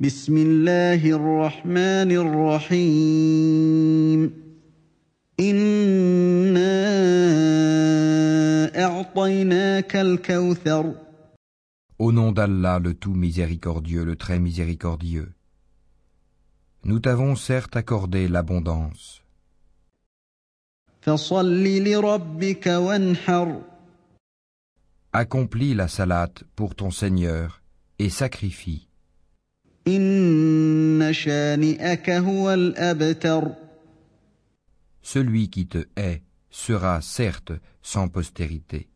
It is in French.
بسم الله الرحمن الرحيم إنا أعطيناك الكوثر Au nom d'Allah, le tout miséricordieux, le très miséricordieux. Nous t'avons certes accordé l'abondance. فصل لربك وانحر Accomplis la salate pour ton Seigneur et sacrifie. Celui qui te hait sera certes sans postérité.